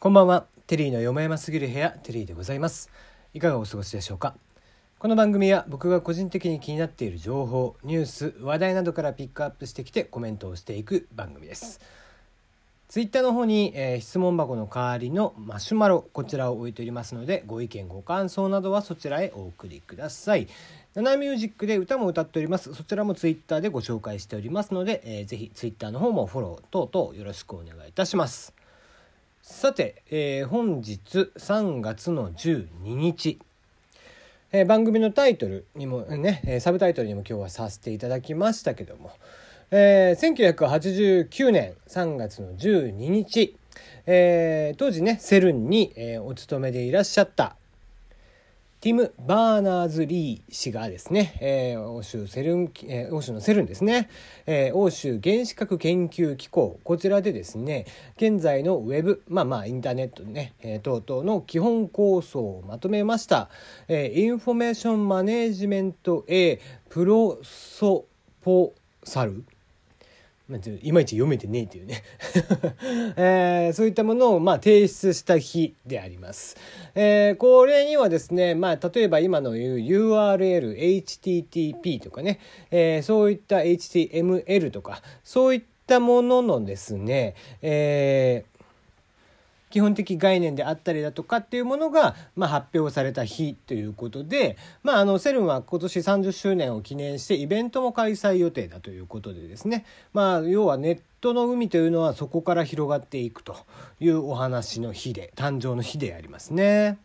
こんばんは。テリーのよもやますぎる部屋テリーでございます。いかがお過ごしでしょうか？この番組は僕が個人的に気になっている情報ニュース話題などからピックアップしてきてコメントをしていく番組です。ツイッターの方に、えー、質問箱の代わりのマシュマロこちらを置いておりますのでご意見ご感想などはそちらへお送りください。ナナミュージックで歌も歌っております。そちらもツイッターでご紹介しておりますので、えー、ぜひツイッターの方もフォロー等々よろしくお願いいたします。さて、えー、本日3月の12日、えー、番組のタイトルにもねサブタイトルにも今日はさせていただきましたけども、えー、1989年3月の12日、えー、当時ねセルンに、えー、お勤めでいらっしゃったティム・バーナーズ・リー氏がですね、えー、欧州セルン、えー、欧州のセルンですね、えー、欧州原子核研究機構、こちらでですね、現在のウェブ、まあまあインターネットね、えー、等々の基本構想をまとめました、えー、 Information Management A Prosoposal。いまいち読めてねえっていうね えー、そういったものをまあ提出した日であります。えー、これにはですね、まあ、例えば今の言う URL、HTTP とかね、えー、そういった HTML とか、そういったもののですね、えー基本的概念であったりだとかっていうものが、まあ、発表された日ということで、まあ、あのセルンは今年30周年を記念してイベントも開催予定だということでですね、まあ、要はネットの海というのはそこから広がっていくというお話の日で誕生の日でありますね。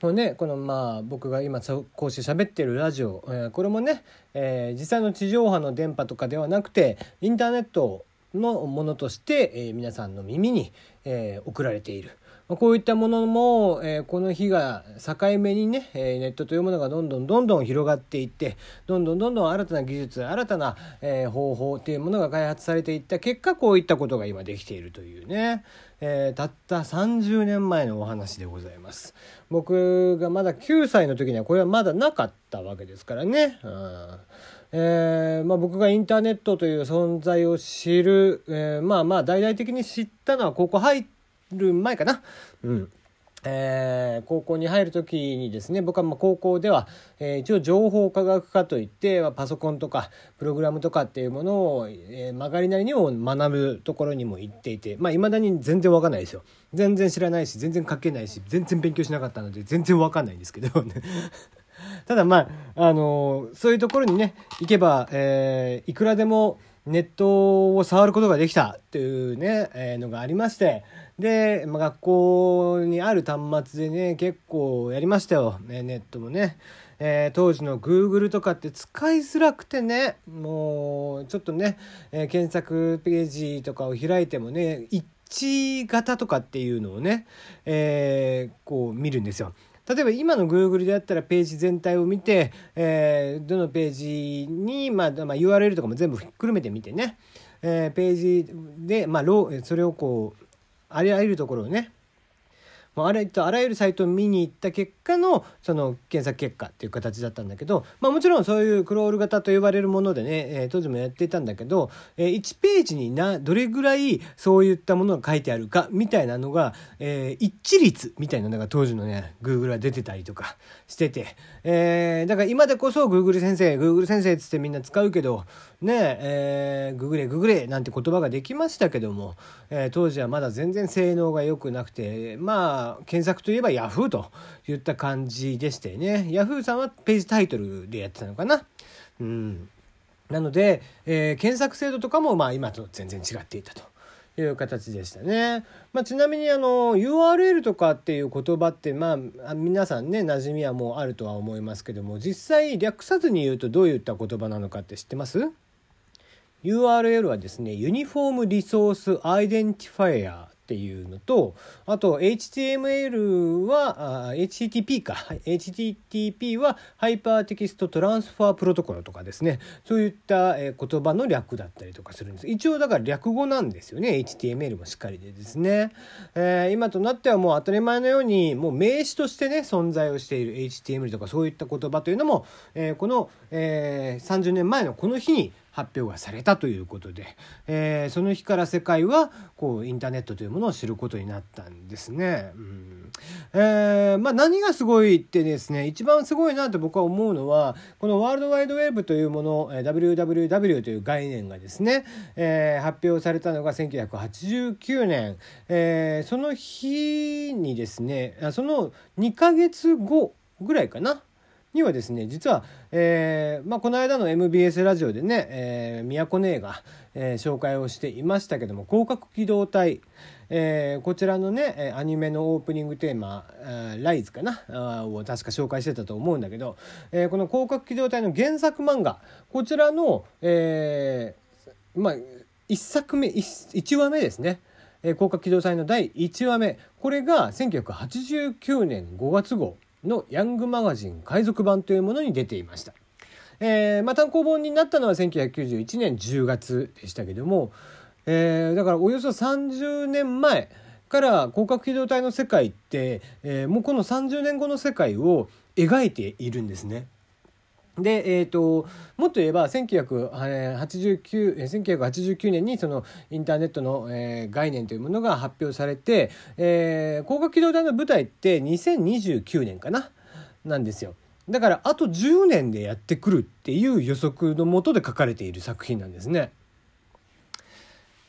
こね、このまあ僕が今こうして喋ってるラジオ、えー、これもね、えー、実際の地上波の電波とかではなくてインターネットのものとして、えー、皆さんの耳に、えー、送られている。こういったものも、えー、この日が境目にね、えー、ネットというものがどんどんどんどん広がっていってどんどんどんどん新たな技術新たな、えー、方法というものが開発されていった。結果こういったことが今できているというね、えー、たった30年前のお話でございます。僕がまだ9歳の時にはこれはまだなかったわけですからね。うん。えーまあ、僕がインターネットという存在を知る、えー、まあまあ大々的に知ったのは高校入っる前かな。うん。えー、高校に入る時にですね僕はまあ高校では、えー、一応情報科学科といってパソコンとかプログラムとかっていうものを、えー、曲がりなりにも学ぶところにも行っていてまあ未だに全然わかんないですよ。全然知らないし全然書けないし全然勉強しなかったので全然わかんないんですけど。ね ただまあ、あのそういうところにね、行けば、えー、いくらでもネットを触ることができたっていうね、えー、のがありまして、で、まあ、学校にある端末でね、結構やりましたよ。ね、ネットもね。えー、当時の Google とかって使いづらくてね、もうちょっとね、えー、検索ページとかを開いてもね、一致型とかっていうのをね、え、こう見るんですよ。例えば今の Google であったらページ全体を見て、えー、どのページに、まあ、まあ、URL とかも全部ひっくるめてみてね、えー、ページで、まあ、それをこうありあらゆるところをねもうあらとあらゆるサイトを見に行った結果のその検索結果っていう形だったんだけど、まあ、もちろんそういうクロール型と呼ばれるものでね、えー、当時もやっていたんだけど、えー、1ページになどれぐらいそういったものが書いてあるかみたいなのが、えー、一致率みたいなのが当時のね Google は出てたりとかしてて、えー、だから今でこそ Google 先生 Google 先生っつってみんな使うけどねえー、ググれググれなんて言葉ができましたけども、えー、当時はまだ全然性能が良くなくてまあ検索といえば Yahoo といった感じでしてね Yahoo さんはページタイトルでやってたのかな。うんなので、えー、検索精度とかもまあ今と全然違っていたと。いう形でしたね。まあ、ちなみにあの URL とかっていう言葉ってまあ皆さんね馴染みはもうあるとは思いますけども実際略さずに言うとどういった言葉なのかって知ってます？URL はですね Uniform Resource Identifier っていうのとあと HTML はあ HTTP か。HTTP は Hypertext Transfer Protocol とかですね。そういった、え言葉の略だったりとかするんです。一応だから略語なんですよね。HTML もしっかりでですね、えー、今となってはもう当たり前のようにもう名詞としてね存在をしている HTML とかそういった言葉というのも、えー、この、えー、30年前のこの日に発表がされたということで、えー、その日から世界はこうインターネットというものを知ることになったんですね。うん。えーまあ、何がすごいってですね一番すごいなと僕は思うのはこのワールドワイドウェブというもの WWW という概念がですね、えー、発表されたのが1989年、えー、その日にですねその2ヶ月後ぐらいかな。にはですね実は、えーまあ、この間の MBS ラジオでね、えー、宮古姉が、えー、紹介をしていましたけども広角機動隊、えー、こちらのねアニメのオープニングテーマ「ライズ」かなを確か紹介してたと思うんだけど、えー、この広角機動隊の原作漫画こちらの、えー、まあ1作目 1, 話目ですね。広角機動隊の第1話目。これが1989年5月号。のヤングマガジン海賊版というものに出ていました。えー、まあ、単行本になったのは1991年10月でしたけども、えー、だからおよそ30年前から広角機動隊の世界って、えー、もうこの30年後の世界を描いているんですね。で、えーと、もっと言えば1989 1989年にそのインターネットの、えー、概念というものが発表されて、えー、広角機動隊の舞台って2029年かななんですよ。だからあと10年でやってくるっていう予測のもとで書かれている作品なんですね。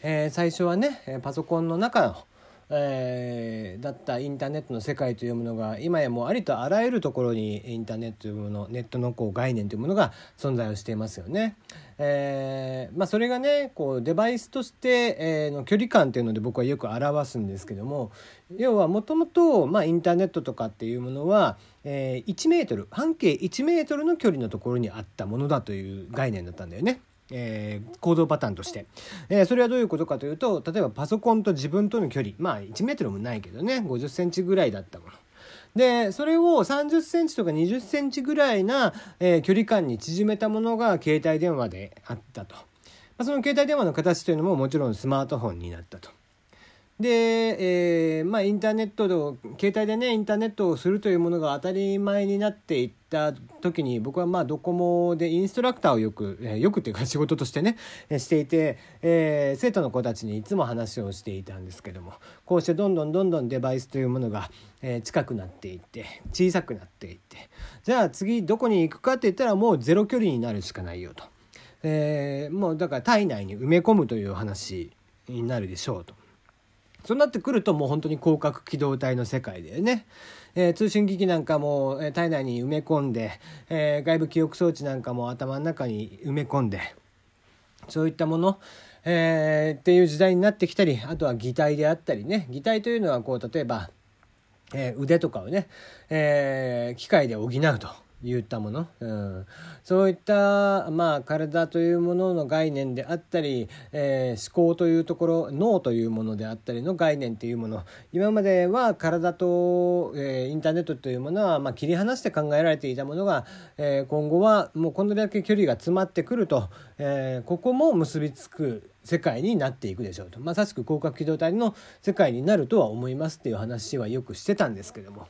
えー、最初はねパソコンの中のえー、だったインターネットの世界というものが今やもうありとあらゆるところにインターネットというものネットのこう概念というものが存在をしていますよね。えーまあ、それがねこうデバイスとして、えー、の距離感っていうので僕はよく表すんですけども要はもともとインターネットとかっていうものは、えー、1メートル半径1メートルの距離のところにあったものだという概念だったんだよね。えー、行動パターンとして、えー、それはどういうことかというと例えばパソコンと自分との距離。まあ1メートルもないけどね。50センチぐらいだったもの。でそれを30センチとか20センチぐらいな、えー、距離感に縮めたものが携帯電話であったと、まあ、その携帯電話の形というのももちろんスマートフォンになったと。で、えー、まあインターネットで携帯でねインターネットをするというものが当たり前になっていった時に僕はまあドコモでインストラクターをよく、えー、よくっていうか仕事としてね していて、えー、生徒の子たちにいつも話をしていたんですけどもこうしてどんどんどんどんデバイスというものが、えー、近くなっていって小さくなっていってじゃあ次どこに行くかって言ったらもうゼロ距離になるしかないよと。えー、もうだから体内に埋め込むという話になるでしょうと。そうなってくるともう本当に広角機動隊の世界でね、えー、通信機器なんかも、え体内に埋め込んで、えー、外部記憶装置なんかも頭の中に埋め込んでそういったもの、えー、っていう時代になってきたりあとは擬態であったりね擬態というのはこう例えば、え腕とかをね、え機械で補うと。言ったもの、うん、そういった、まあ、体というものの概念であったり、えー、思考というところ脳というものであったりの概念というもの。今までは体と、えー、インターネットというものは、まあ、切り離して考えられていたものが、えー、今後はもうこんだけ距離が詰まってくると、えー、ここも結びつく世界になっていくでしょうと。まさしく広角機動隊の世界になるとは思いますっていう話はよくしてたんですけども。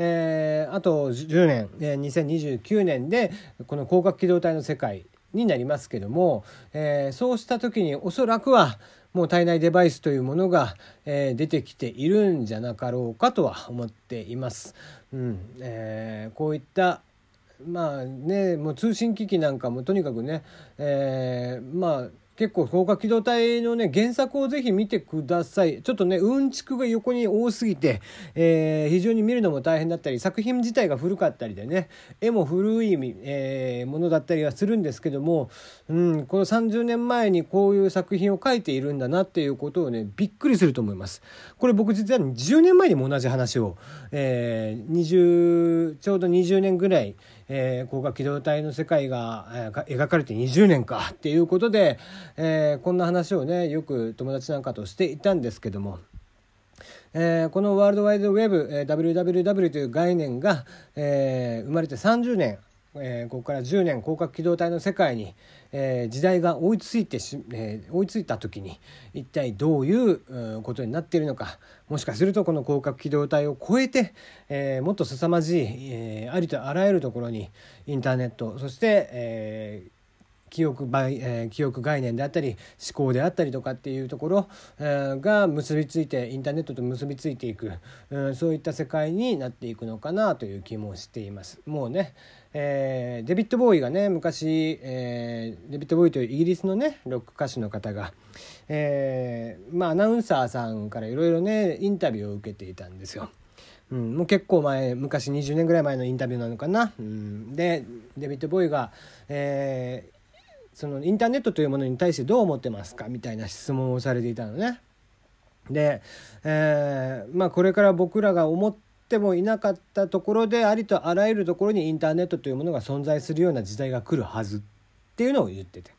えー、あと10年、えー、2029年でこの広角機動隊の世界になりますけども、えー、そうした時におそらくはもう体内デバイスというものが、えー、出てきているんじゃなかろうかとは思っています。うんえー、こういったまあねもう通信機器なんかもとにかくね、えー、まあ結構高架機動隊のね原作をぜひ見てください。ちょっとねうんちくが横に多すぎて、えー、非常に見るのも大変だったり作品自体が古かったりでね絵も古い、えー、ものだったりはするんですけども、うん、この30年前にこういう作品を書いているんだなっていうことをねびっくりすると思います。これ僕実は10年前にも同じ話を、えー、20ちょうど20年ぐらいえー、高架機動隊の世界が、えー、描かれて20年かっていうことで、えー、こんな話をねよく友達なんかとしていたんですけども。えー、このワールドワイドウェブ、えー、WWW という概念が、えー、生まれて30年えー、ここから10年広角機動隊の世界に、えー、時代が追いついてし、えー、追いついた時に一体どういうことになっているのかもしかするとこの広角機動隊を超えて、えー、もっと凄まじい、えー、ありとあらゆるところにインターネットそして、えー記憶ばえー、記憶概念であったり思考であったりとかっていうところ、えー、が結びついてインターネットと結びついていく、うん、そういった世界になっていくのかなという気もしています。もうね、えー、デビッド・ボーイがね昔、えー、デビッド・ボーイというイギリスのねロック歌手の方が、えー、まあアナウンサーさんからいろいろねインタビューを受けていたんですよ。うん、もう結構前昔20年ぐらい前のインタビューなのかな。うん、でデビッド・ボーイが、えー、そのインターネットというものに対してどう思ってますか？みたいな質問をされていたのね。で、えー、まあこれから僕らが思ってもいなかったところでありとあらゆるところにインターネットというものが存在するような時代が来るはずっていうのを言ってて、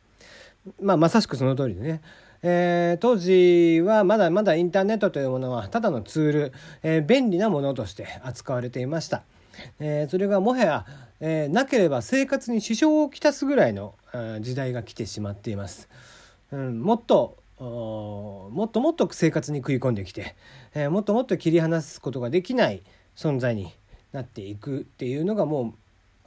まあ、まさしくその通りでね。えー、当時はまだまだインターネットというものはただのツール、えー、便利なものとして扱われていました。えー、それがもはや、えー、なければ生活に支障をきたすぐらいの時代が来てしまっています。うん、もっともっともっと生活に食い込んできて、えー、もっともっと切り離すことができない存在になっていくっていうのがもう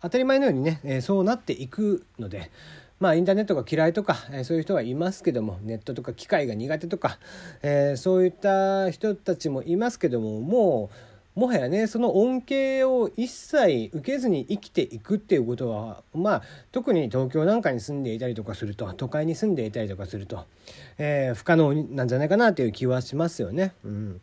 当たり前のようにね、え、そうなっていくので。まあインターネットが嫌いとか、え、そういう人はいますけどもネットとか機械が苦手とか、え、そういった人たちもいますけどももうもはやねその恩恵を一切受けずに生きていくっていうことはまあ特に東京なんかに住んでいたりとかすると都会に住んでいたりとかすると、えー、不可能なんじゃないかなという気はしますよね。うん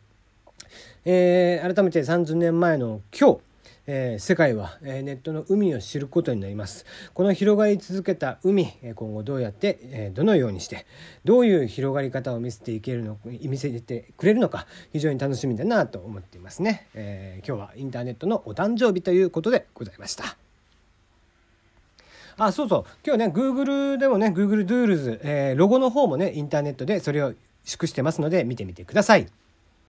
えー、改めて30年前の今日えー、世界は、えー、ネットの海を知ることになります。この広がり続けた海、今後どうやって、えどのようにしてどういう広がり方を見せていけるの見せてくれるのか非常に楽しみだなと思っていますね、え今日はインターネットのお誕生日ということでございました。あそうそう。今日ね Google でもね Google Doodles、えロゴの方もねインターネットでそれを祝してますので見てみてください。